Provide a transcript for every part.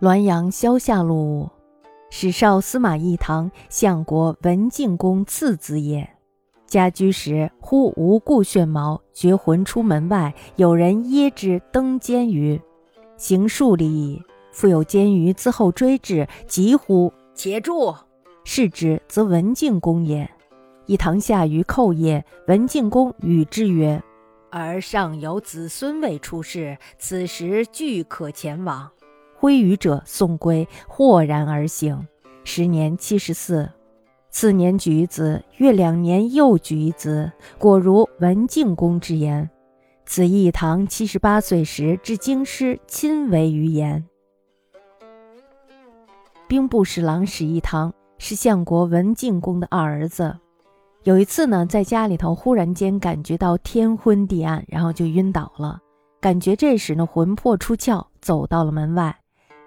滦阳萧下路，史少司马懿堂相国文敬公次子也。家居时，忽无故眩毛，绝魂出门外，有人掖之登监于，行数里矣。复有监于自后追至，急呼：“且住！”视之，则文敬公也。一堂下于寇也，文敬公与之曰：“而尚有子孙未出世，此时俱可前往。”归于者送归，豁然而行。时年七十四。次年举子，越两年又举子，果如文敬公之言。子义堂七十八岁时至京师，亲为于言。兵部侍郎史义堂是相国文敬公的二儿子。有一次呢，在家里头忽然间感觉到天昏地暗，然后就晕倒了。感觉这时呢，魂魄出窍，走到了门外。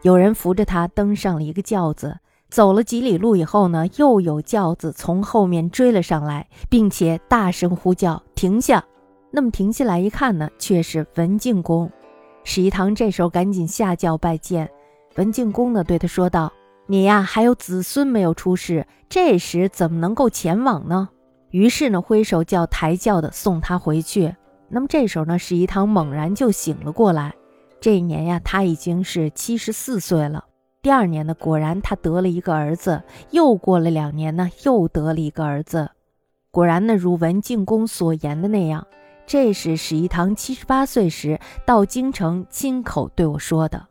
有人扶着他登上了一个轿子，走了几里路以后呢，又有轿子从后面追了上来，并且大声呼叫停下。那么停下来一看呢，却是文敬公。史一堂这时候赶紧下轿拜见。文敬公呢，对他说道：“你呀，还有子孙没有出世，这时怎么能够前往呢？”于是呢，挥手叫抬轿的送他回去。那么这时候呢，史一堂猛然就醒了过来。这一年呀，他已经是七十四岁了。第二年呢，果然他得了一个儿子。又过了两年呢，又得了一个儿子。果然呢，如文敬公所言的那样，这是史一堂七十八岁时到京城亲口对我说的。